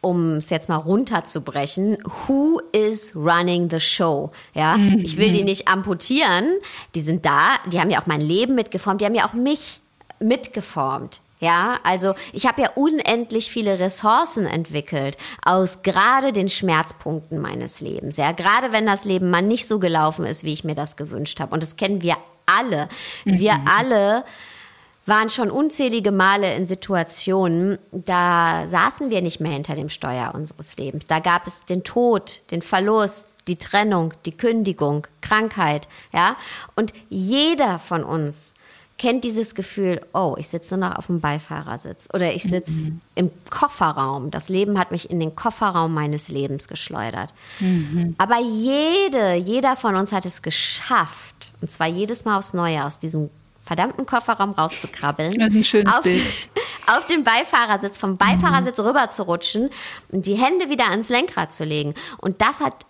um es jetzt mal runterzubrechen, who is running the show? Ja, mhm. ich will die nicht amputieren. Die sind da. Die haben ja auch mein Leben mitgeformt. Die haben ja auch mich mitgeformt. Ja, also ich habe ja unendlich viele Ressourcen entwickelt aus gerade den Schmerzpunkten meines Lebens. Ja, gerade wenn das Leben mal nicht so gelaufen ist, wie ich mir das gewünscht habe. Und das kennen wir alle. Wir mhm. alle waren schon unzählige Male in Situationen, da saßen wir nicht mehr hinter dem Steuer unseres Lebens. Da gab es den Tod, den Verlust, die Trennung, die Kündigung, Krankheit, ja. Und jeder von uns kennt dieses Gefühl, oh, ich sitze nur noch auf dem Beifahrersitz oder ich sitze mhm. im Kofferraum. Das Leben hat mich in den Kofferraum meines Lebens geschleudert. Mhm. Aber jede, jeder von uns hat es geschafft, und zwar jedes Mal aufs Neue, aus diesem verdammten Kofferraum rauszukrabbeln. Ist ein schönes auf, Bild. Auf den Beifahrersitz, vom Beifahrersitz mhm. rüber zu rutschen und die Hände wieder ans Lenkrad zu legen. Und das hat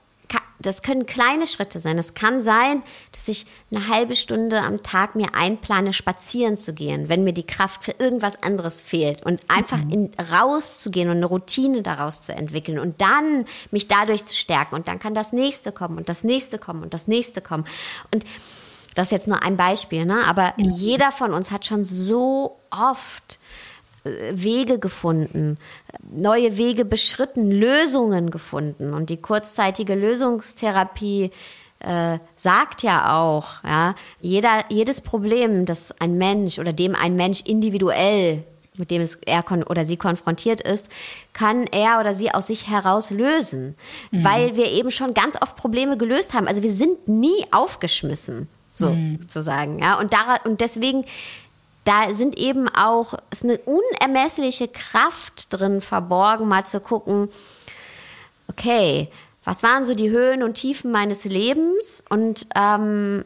das können kleine Schritte sein. Es kann sein, dass ich eine halbe Stunde am Tag mir einplane, spazieren zu gehen, wenn mir die Kraft für irgendwas anderes fehlt und einfach mhm. in, rauszugehen und eine Routine daraus zu entwickeln und dann mich dadurch zu stärken und dann kann das nächste kommen und das nächste kommen und das nächste kommen und das ist jetzt nur ein Beispiel, ne? aber mhm. jeder von uns hat schon so oft Wege gefunden, neue Wege beschritten, Lösungen gefunden. Und die kurzzeitige Lösungstherapie äh, sagt ja auch, ja, jeder, jedes Problem, das ein Mensch oder dem ein Mensch individuell mit dem es er oder sie konfrontiert ist, kann er oder sie aus sich heraus lösen, mhm. weil wir eben schon ganz oft Probleme gelöst haben. Also wir sind nie aufgeschmissen, so mhm. zu sagen, ja. Und da, und deswegen da sind eben auch, ist eine unermessliche Kraft drin verborgen, mal zu gucken, okay, was waren so die Höhen und Tiefen meines Lebens und ähm,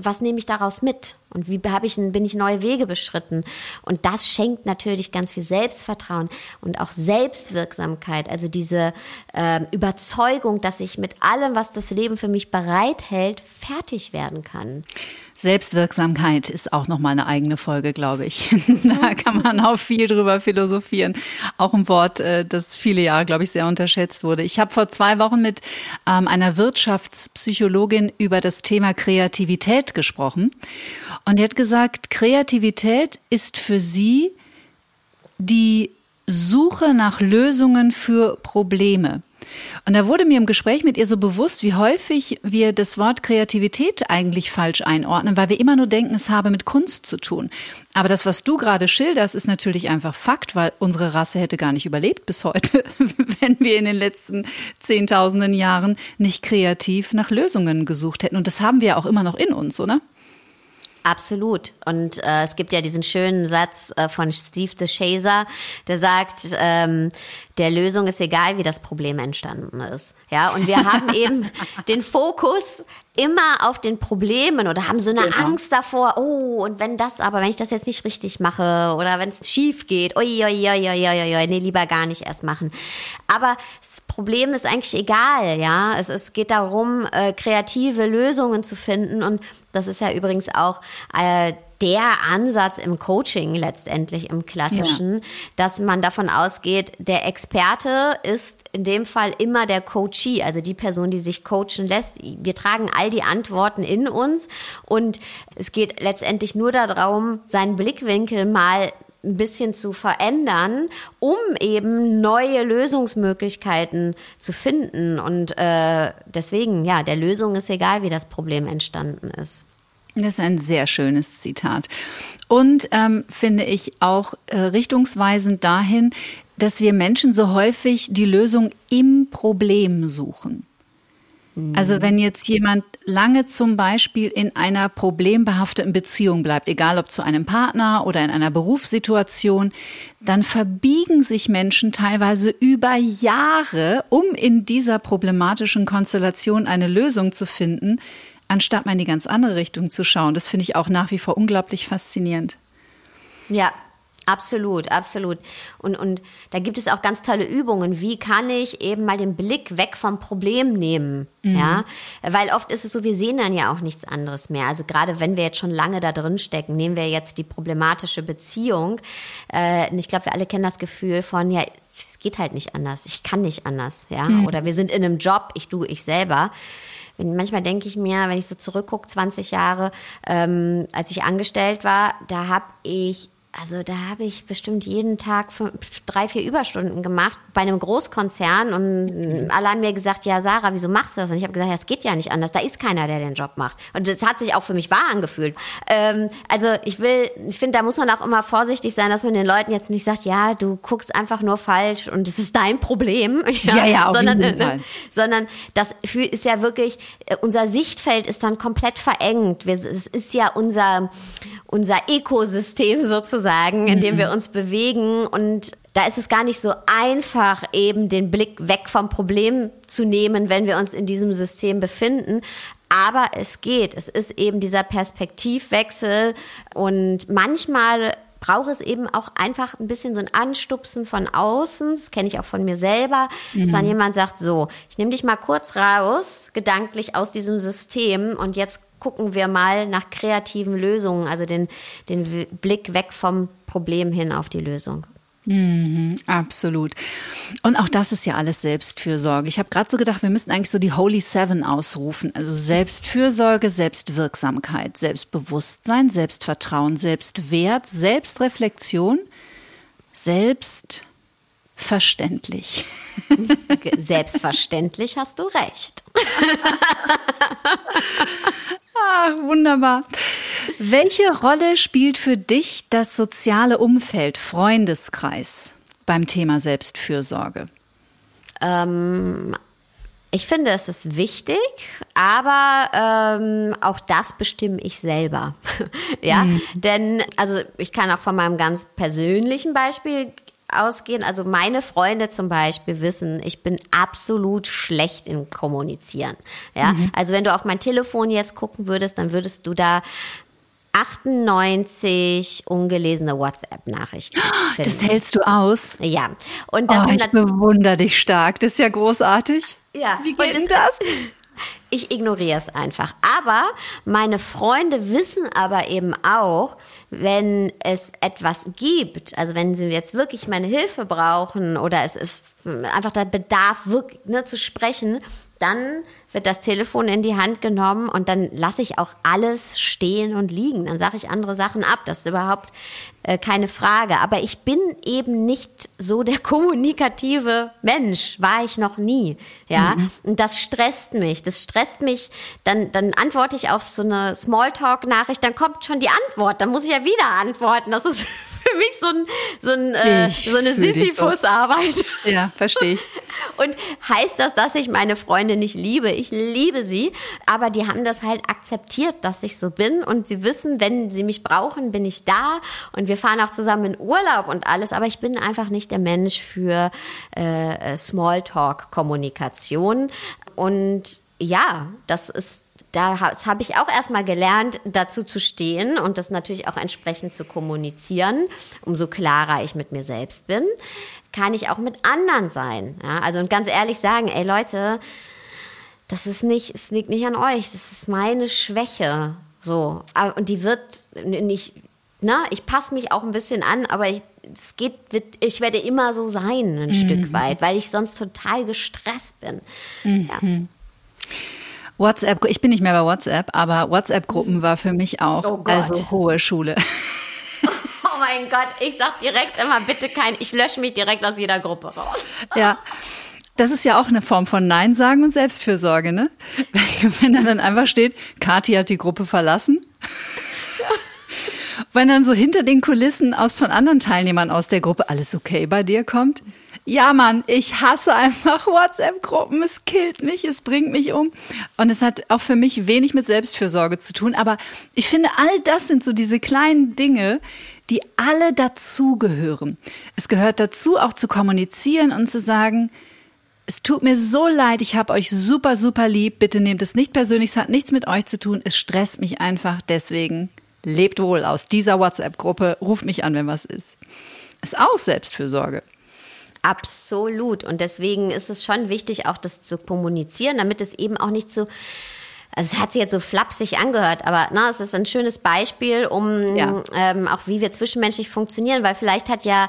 was nehme ich daraus mit? Und wie habe ich, bin ich neue Wege beschritten? Und das schenkt natürlich ganz viel Selbstvertrauen und auch Selbstwirksamkeit. Also diese äh, Überzeugung, dass ich mit allem, was das Leben für mich bereithält, fertig werden kann. Selbstwirksamkeit ist auch nochmal eine eigene Folge, glaube ich. da kann man auch viel drüber philosophieren. Auch ein Wort, äh, das viele Jahre, glaube ich, sehr unterschätzt wurde. Ich habe vor zwei Wochen mit ähm, einer Wirtschaftspsychologin über das Thema Kreativität gesprochen. Und die hat gesagt, Kreativität ist für sie die Suche nach Lösungen für Probleme. Und da wurde mir im Gespräch mit ihr so bewusst, wie häufig wir das Wort Kreativität eigentlich falsch einordnen, weil wir immer nur denken, es habe mit Kunst zu tun. Aber das, was du gerade schilderst, ist natürlich einfach Fakt, weil unsere Rasse hätte gar nicht überlebt bis heute, wenn wir in den letzten zehntausenden Jahren nicht kreativ nach Lösungen gesucht hätten. Und das haben wir auch immer noch in uns, oder? Absolut. Und äh, es gibt ja diesen schönen Satz äh, von Steve de Chaser, der sagt, ähm, der Lösung ist egal, wie das Problem entstanden ist. Ja, und wir haben eben den Fokus immer auf den Problemen oder haben so eine genau. Angst davor, oh, und wenn das, aber wenn ich das jetzt nicht richtig mache oder wenn es schief geht, oi, oi, oi, oi, oi, oi, nee, lieber gar nicht erst machen. Aber das Problem ist eigentlich egal, ja. Es, es geht darum, äh, kreative Lösungen zu finden und das ist ja übrigens auch äh, der Ansatz im Coaching letztendlich im klassischen, ja. dass man davon ausgeht, der Experte ist in dem Fall immer der Coachee, also die Person, die sich coachen lässt. Wir tragen all die Antworten in uns und es geht letztendlich nur darum, seinen Blickwinkel mal ein bisschen zu verändern, um eben neue Lösungsmöglichkeiten zu finden. Und äh, deswegen, ja, der Lösung ist egal, wie das Problem entstanden ist. Das ist ein sehr schönes Zitat. Und ähm, finde ich auch äh, richtungsweisend dahin, dass wir Menschen so häufig die Lösung im Problem suchen. Also wenn jetzt jemand lange zum Beispiel in einer problembehafteten Beziehung bleibt, egal ob zu einem Partner oder in einer Berufssituation, dann verbiegen sich Menschen teilweise über Jahre, um in dieser problematischen Konstellation eine Lösung zu finden, anstatt mal in die ganz andere Richtung zu schauen. Das finde ich auch nach wie vor unglaublich faszinierend. Ja, Absolut, absolut. Und, und da gibt es auch ganz tolle Übungen. Wie kann ich eben mal den Blick weg vom Problem nehmen? Mhm. Ja, weil oft ist es so, wir sehen dann ja auch nichts anderes mehr. Also gerade wenn wir jetzt schon lange da drin stecken, nehmen wir jetzt die problematische Beziehung. Äh, und ich glaube, wir alle kennen das Gefühl von, ja, es geht halt nicht anders. Ich kann nicht anders. Ja, mhm. oder wir sind in einem Job, ich du, ich selber manchmal denke ich mir, wenn ich so zurückgucke, 20 Jahre, ähm, als ich angestellt war, da habe ich also da habe ich bestimmt jeden Tag fünf, drei, vier Überstunden gemacht bei einem Großkonzern und alle haben mir gesagt, ja Sarah, wieso machst du das? Und ich habe gesagt, ja, es geht ja nicht anders. Da ist keiner, der den Job macht. Und das hat sich auch für mich wahr angefühlt. Ähm, also ich will, ich finde, da muss man auch immer vorsichtig sein, dass man den Leuten jetzt nicht sagt, ja, du guckst einfach nur falsch und es ist dein Problem. Ja, ja, ja auf sondern, jeden Fall. sondern das ist ja wirklich, äh, unser Sichtfeld ist dann komplett verengt. es ist ja unser, unser Ökosystem sozusagen, in dem mhm. wir uns bewegen. Und da ist es gar nicht so einfach, eben den Blick weg vom Problem zu nehmen, wenn wir uns in diesem System befinden. Aber es geht. Es ist eben dieser Perspektivwechsel. Und manchmal brauche es eben auch einfach ein bisschen so ein Anstupsen von außen. Das kenne ich auch von mir selber, mhm. dass dann mhm. jemand sagt, so, ich nehme dich mal kurz raus, gedanklich aus diesem System und jetzt gucken wir mal nach kreativen Lösungen, also den, den Blick weg vom Problem hin auf die Lösung. Mhm, absolut. Und auch das ist ja alles Selbstfürsorge. Ich habe gerade so gedacht, wir müssten eigentlich so die Holy Seven ausrufen. Also Selbstfürsorge, Selbstwirksamkeit, Selbstbewusstsein, Selbstvertrauen, Selbstwert, Selbstreflexion, Selbstverständlich. Selbstverständlich hast du recht. ah, wunderbar. Welche Rolle spielt für dich das soziale Umfeld, Freundeskreis beim Thema Selbstfürsorge? Ähm, ich finde, es ist wichtig, aber ähm, auch das bestimme ich selber. ja, mhm. denn also ich kann auch von meinem ganz persönlichen Beispiel ausgehen. Also meine Freunde zum Beispiel wissen, ich bin absolut schlecht im Kommunizieren. Ja, mhm. also wenn du auf mein Telefon jetzt gucken würdest, dann würdest du da 98 ungelesene WhatsApp-Nachrichten. Das hältst du aus? Ja. Und das oh, ich bewundere dich stark. Das ist ja großartig. Ja. Wie geht denn das? Ich ignoriere es einfach. Aber meine Freunde wissen aber eben auch, wenn es etwas gibt, also wenn sie jetzt wirklich meine Hilfe brauchen oder es ist einfach der Bedarf, wirklich ne, zu sprechen, dann wird das Telefon in die Hand genommen und dann lasse ich auch alles stehen und liegen. Dann sage ich andere Sachen ab. Das ist überhaupt äh, keine Frage. Aber ich bin eben nicht so der kommunikative Mensch. War ich noch nie. Ja. Mhm. Und das stresst mich. Das stresst mich. Dann, dann antworte ich auf so eine Smalltalk-Nachricht. Dann kommt schon die Antwort. Dann muss ich ja wieder antworten. Das ist für mich so, ein, so, ein, äh, so eine Sisyphus-Arbeit. So. Ja, verstehe ich. Und heißt das, dass ich meine Freunde nicht liebe? Ich liebe sie, aber die haben das halt akzeptiert, dass ich so bin und sie wissen, wenn sie mich brauchen, bin ich da und wir fahren auch zusammen in Urlaub und alles, aber ich bin einfach nicht der Mensch für äh, Smalltalk-Kommunikation und ja, das ist da habe ich auch erstmal gelernt, dazu zu stehen und das natürlich auch entsprechend zu kommunizieren. Umso klarer ich mit mir selbst bin, kann ich auch mit anderen sein. Ja, also und ganz ehrlich sagen, ey Leute, das ist nicht, es liegt nicht an euch, das ist meine Schwäche. So. Und die wird nicht, na, ich passe mich auch ein bisschen an, aber ich, es geht, ich werde immer so sein, ein mhm. Stück weit, weil ich sonst total gestresst bin. Mhm. Ja. WhatsApp, ich bin nicht mehr bei WhatsApp, aber WhatsApp-Gruppen war für mich auch oh also hohe Schule. Oh mein Gott, ich sag direkt immer bitte kein, ich lösche mich direkt aus jeder Gruppe raus. Ja. Das ist ja auch eine Form von Nein sagen und Selbstfürsorge, ne? Wenn, wenn da dann einfach steht, Kathi hat die Gruppe verlassen. Ja. Wenn dann so hinter den Kulissen aus von anderen Teilnehmern aus der Gruppe alles okay bei dir kommt, ja, Mann, ich hasse einfach WhatsApp-Gruppen. Es killt mich, es bringt mich um. Und es hat auch für mich wenig mit Selbstfürsorge zu tun. Aber ich finde, all das sind so diese kleinen Dinge, die alle dazugehören. Es gehört dazu, auch zu kommunizieren und zu sagen, es tut mir so leid, ich habe euch super, super lieb. Bitte nehmt es nicht persönlich, es hat nichts mit euch zu tun. Es stresst mich einfach. Deswegen lebt wohl aus dieser WhatsApp-Gruppe, ruft mich an, wenn was ist. Ist auch Selbstfürsorge. Absolut. Und deswegen ist es schon wichtig, auch das zu kommunizieren, damit es eben auch nicht so also es hat sich jetzt so flapsig angehört, aber na, es ist ein schönes Beispiel, um ja. ähm, auch wie wir zwischenmenschlich funktionieren, weil vielleicht hat ja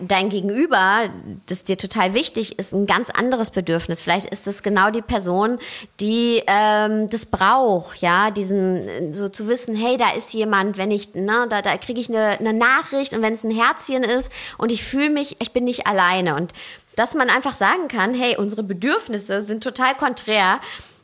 dein Gegenüber, das dir total wichtig ist, ein ganz anderes Bedürfnis. Vielleicht ist es genau die Person, die ähm, das braucht, ja, diesen so zu wissen, hey, da ist jemand, wenn ich, na, da, da kriege ich eine, eine Nachricht und wenn es ein Herzchen ist und ich fühle mich, ich bin nicht alleine und dass man einfach sagen kann, hey, unsere Bedürfnisse sind total konträr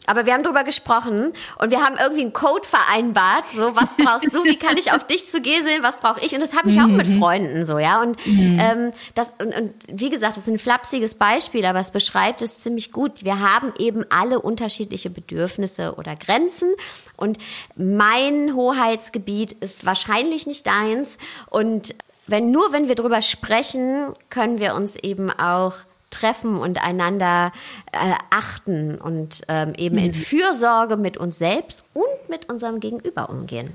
aber wir haben darüber gesprochen und wir haben irgendwie einen Code vereinbart. So, was brauchst du? Wie kann ich auf dich zu sehen? Was brauche ich? Und das habe ich auch mit mhm. Freunden so, ja. Und mhm. ähm, das und, und wie gesagt, das ist ein flapsiges Beispiel, aber es beschreibt es ziemlich gut. Wir haben eben alle unterschiedliche Bedürfnisse oder Grenzen und mein Hoheitsgebiet ist wahrscheinlich nicht deins. Und wenn nur wenn wir drüber sprechen, können wir uns eben auch treffen und einander äh, achten und ähm, eben mhm. in Fürsorge mit uns selbst und mit unserem Gegenüber umgehen.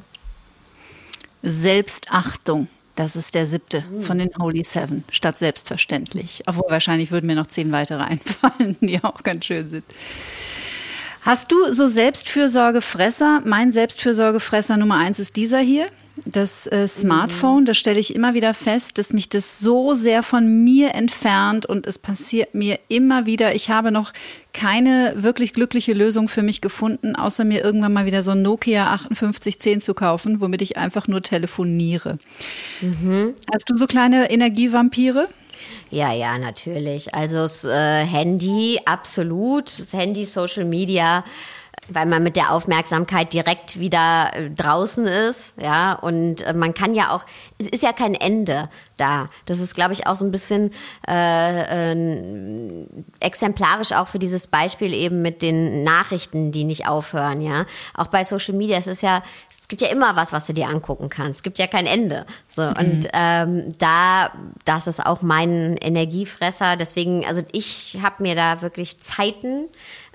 Selbstachtung. Das ist der siebte von den Holy Seven, statt selbstverständlich. Obwohl wahrscheinlich würden mir noch zehn weitere einfallen, die auch ganz schön sind. Hast du so Selbstfürsorgefresser? Mein Selbstfürsorgefresser Nummer eins ist dieser hier das äh, Smartphone, da stelle ich immer wieder fest, dass mich das so sehr von mir entfernt und es passiert mir immer wieder. Ich habe noch keine wirklich glückliche Lösung für mich gefunden, außer mir irgendwann mal wieder so ein Nokia 5810 zu kaufen, womit ich einfach nur telefoniere. Mhm. Hast du so kleine Energievampire? Ja, ja, natürlich. Also das äh, Handy, absolut. Das Handy, Social Media weil man mit der Aufmerksamkeit direkt wieder äh, draußen ist, ja, und äh, man kann ja auch, es ist ja kein Ende da. Das ist, glaube ich, auch so ein bisschen äh, äh, exemplarisch auch für dieses Beispiel eben mit den Nachrichten, die nicht aufhören, ja. Auch bei Social Media, es ist ja, es gibt ja immer was, was du dir angucken kannst. Es gibt ja kein Ende. So, mhm. und ähm, da, das ist auch mein Energiefresser. Deswegen, also ich habe mir da wirklich Zeiten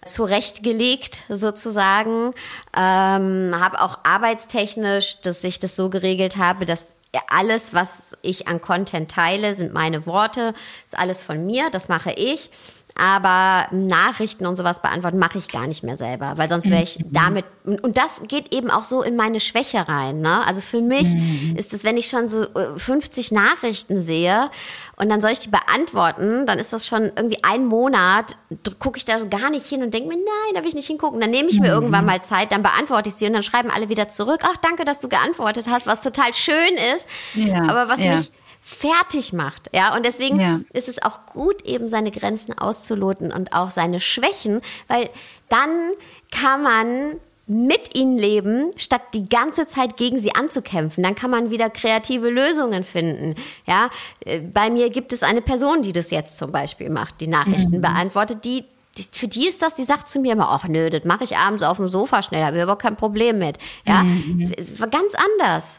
zurechtgelegt sozusagen. Ähm, habe auch arbeitstechnisch, dass ich das so geregelt habe, dass alles, was ich an Content teile, sind meine Worte, ist alles von mir, das mache ich. Aber Nachrichten und sowas beantworten mache ich gar nicht mehr selber, weil sonst wäre ich mhm. damit. Und das geht eben auch so in meine Schwäche rein. Ne? Also für mich mhm. ist es, wenn ich schon so 50 äh, Nachrichten sehe und dann soll ich die beantworten, dann ist das schon irgendwie ein Monat, gucke ich da gar nicht hin und denke mir, nein, da will ich nicht hingucken. Dann nehme ich mir mhm. irgendwann mal Zeit, dann beantworte ich sie und dann schreiben alle wieder zurück, ach danke, dass du geantwortet hast, was total schön ist, ja, aber was ja. mich fertig macht. Ja, und deswegen ja. ist es auch gut, eben seine Grenzen auszuloten und auch seine Schwächen, weil dann kann man mit ihnen leben, statt die ganze Zeit gegen sie anzukämpfen. Dann kann man wieder kreative Lösungen finden. Ja, äh, bei mir gibt es eine Person, die das jetzt zum Beispiel macht, die Nachrichten mhm. beantwortet, die für die ist das, die sagt zu mir immer, ach nö, das mache ich abends auf dem Sofa schnell, habe ich überhaupt kein Problem mit. Ja, mhm. war ganz anders.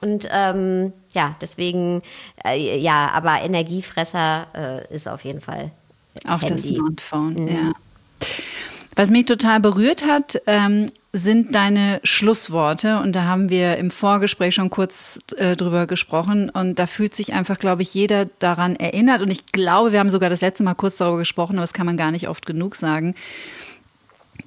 Und ähm, ja, deswegen, äh, ja, aber Energiefresser äh, ist auf jeden Fall. Auch Handy. das Smartphone, mhm. ja. Was mich total berührt hat, ähm, sind deine Schlussworte. Und da haben wir im Vorgespräch schon kurz äh, drüber gesprochen. Und da fühlt sich einfach, glaube ich, jeder daran erinnert. Und ich glaube, wir haben sogar das letzte Mal kurz darüber gesprochen, aber das kann man gar nicht oft genug sagen,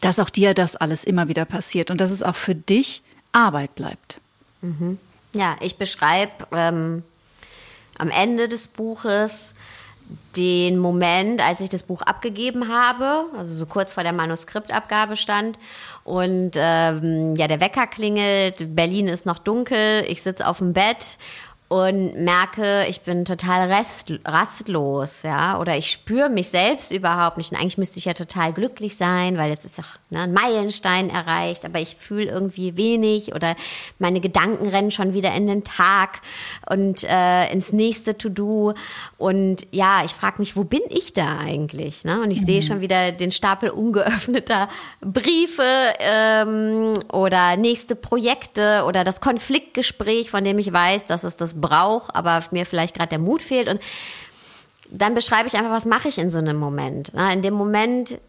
dass auch dir das alles immer wieder passiert und dass es auch für dich Arbeit bleibt. Mhm. Ja, ich beschreibe ähm, am Ende des Buches den Moment, als ich das Buch abgegeben habe, also so kurz vor der Manuskriptabgabe stand. Und ähm, ja, der Wecker klingelt, Berlin ist noch dunkel, ich sitze auf dem Bett und merke, ich bin total rest, rastlos, ja, oder ich spüre mich selbst überhaupt nicht. Und eigentlich müsste ich ja total glücklich sein, weil jetzt ist auch ne, ein Meilenstein erreicht, aber ich fühle irgendwie wenig oder meine Gedanken rennen schon wieder in den Tag und äh, ins nächste To-Do. Und ja, ich frage mich, wo bin ich da eigentlich? Ne? Und ich mhm. sehe schon wieder den Stapel ungeöffneter Briefe ähm, oder nächste Projekte oder das Konfliktgespräch, von dem ich weiß, dass es das brauche, aber mir vielleicht gerade der Mut fehlt. Und dann beschreibe ich einfach, was mache ich in so einem Moment. In dem Moment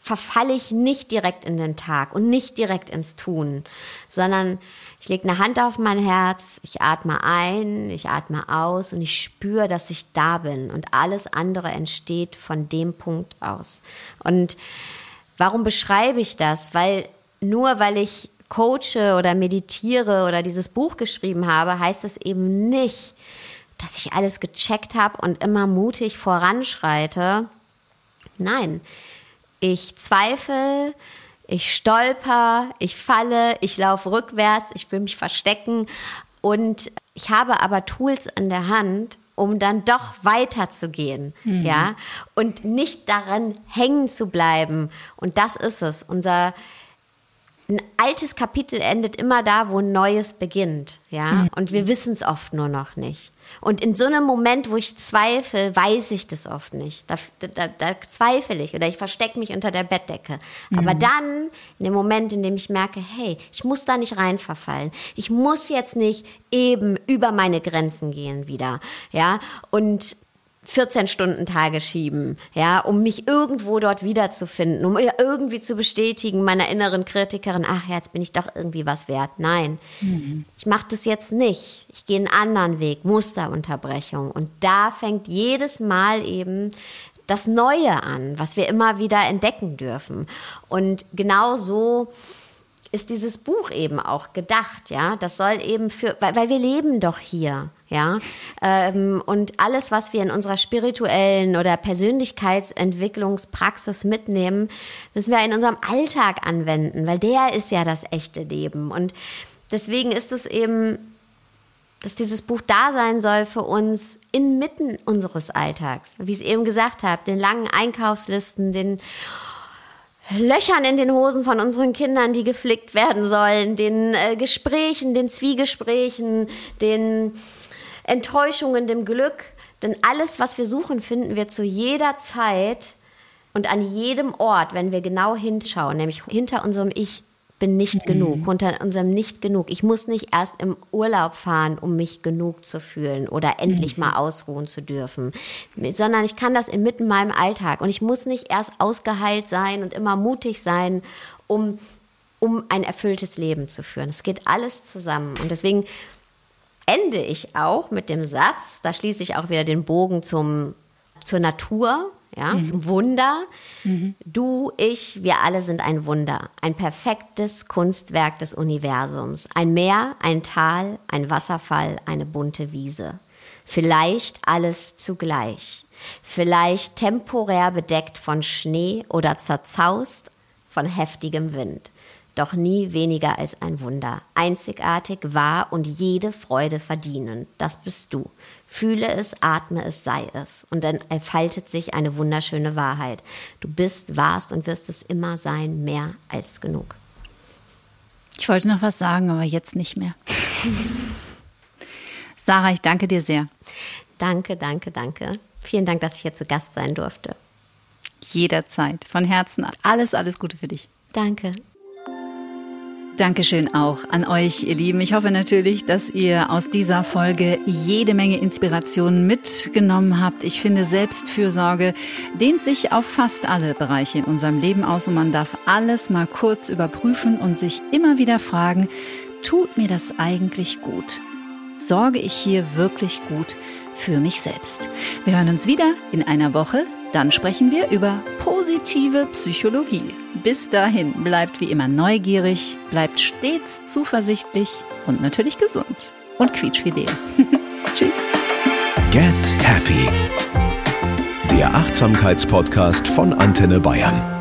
verfalle ich nicht direkt in den Tag und nicht direkt ins Tun, sondern ich lege eine Hand auf mein Herz, ich atme ein, ich atme aus und ich spüre, dass ich da bin und alles andere entsteht von dem Punkt aus. Und warum beschreibe ich das? Weil nur weil ich coache oder meditiere oder dieses Buch geschrieben habe, heißt es eben nicht, dass ich alles gecheckt habe und immer mutig voranschreite. Nein, ich zweifle, ich stolper, ich falle, ich laufe rückwärts, ich will mich verstecken und ich habe aber Tools an der Hand, um dann doch weiterzugehen, mhm. ja, und nicht daran hängen zu bleiben. Und das ist es. Unser ein altes Kapitel endet immer da, wo ein neues beginnt, ja. Mhm. Und wir wissen es oft nur noch nicht. Und in so einem Moment, wo ich zweifle, weiß ich das oft nicht. Da, da, da zweifle ich oder ich verstecke mich unter der Bettdecke. Mhm. Aber dann, in dem Moment, in dem ich merke, hey, ich muss da nicht rein verfallen. Ich muss jetzt nicht eben über meine Grenzen gehen wieder, ja. Und 14-Stunden-Tage schieben, ja, um mich irgendwo dort wiederzufinden, um irgendwie zu bestätigen meiner inneren Kritikerin, ach, jetzt bin ich doch irgendwie was wert. Nein, mhm. ich mache das jetzt nicht. Ich gehe einen anderen Weg, Musterunterbrechung. Und da fängt jedes Mal eben das Neue an, was wir immer wieder entdecken dürfen. Und genau so ist dieses Buch eben auch gedacht, ja. Das soll eben für, weil, weil wir leben doch hier, ja. Ähm, und alles, was wir in unserer spirituellen oder Persönlichkeitsentwicklungspraxis mitnehmen, müssen wir in unserem Alltag anwenden, weil der ist ja das echte Leben. Und deswegen ist es eben, dass dieses Buch da sein soll für uns inmitten unseres Alltags. Wie ich es eben gesagt habe, den langen Einkaufslisten, den Löchern in den Hosen von unseren Kindern, die geflickt werden sollen, den äh, Gesprächen, den Zwiegesprächen, den Enttäuschungen, dem Glück. Denn alles, was wir suchen, finden wir zu jeder Zeit und an jedem Ort, wenn wir genau hinschauen, nämlich hinter unserem Ich bin nicht mhm. genug, unter unserem nicht genug. Ich muss nicht erst im Urlaub fahren, um mich genug zu fühlen oder endlich mhm. mal ausruhen zu dürfen, sondern ich kann das inmitten meinem Alltag und ich muss nicht erst ausgeheilt sein und immer mutig sein, um um ein erfülltes Leben zu führen. Es geht alles zusammen und deswegen ende ich auch mit dem Satz, da schließe ich auch wieder den Bogen zum zur Natur, ja, mhm. zum Wunder. Mhm. Du, ich, wir alle sind ein Wunder, ein perfektes Kunstwerk des Universums. Ein Meer, ein Tal, ein Wasserfall, eine bunte Wiese. Vielleicht alles zugleich. Vielleicht temporär bedeckt von Schnee oder zerzaust von heftigem Wind doch nie weniger als ein Wunder. Einzigartig, wahr und jede Freude verdienen. Das bist du. Fühle es, atme es, sei es. Und dann entfaltet sich eine wunderschöne Wahrheit. Du bist, warst und wirst es immer sein, mehr als genug. Ich wollte noch was sagen, aber jetzt nicht mehr. Sarah, ich danke dir sehr. Danke, danke, danke. Vielen Dank, dass ich hier zu Gast sein durfte. Jederzeit, von Herzen. Alles, alles Gute für dich. Danke. Dankeschön auch an euch, ihr Lieben. Ich hoffe natürlich, dass ihr aus dieser Folge jede Menge Inspiration mitgenommen habt. Ich finde, Selbstfürsorge dehnt sich auf fast alle Bereiche in unserem Leben aus und man darf alles mal kurz überprüfen und sich immer wieder fragen, tut mir das eigentlich gut? Sorge ich hier wirklich gut für mich selbst? Wir hören uns wieder in einer Woche. Dann sprechen wir über positive Psychologie. Bis dahin bleibt wie immer neugierig, bleibt stets zuversichtlich und natürlich gesund und quietschfidel. Tschüss. Get Happy. Der Achtsamkeitspodcast von Antenne Bayern.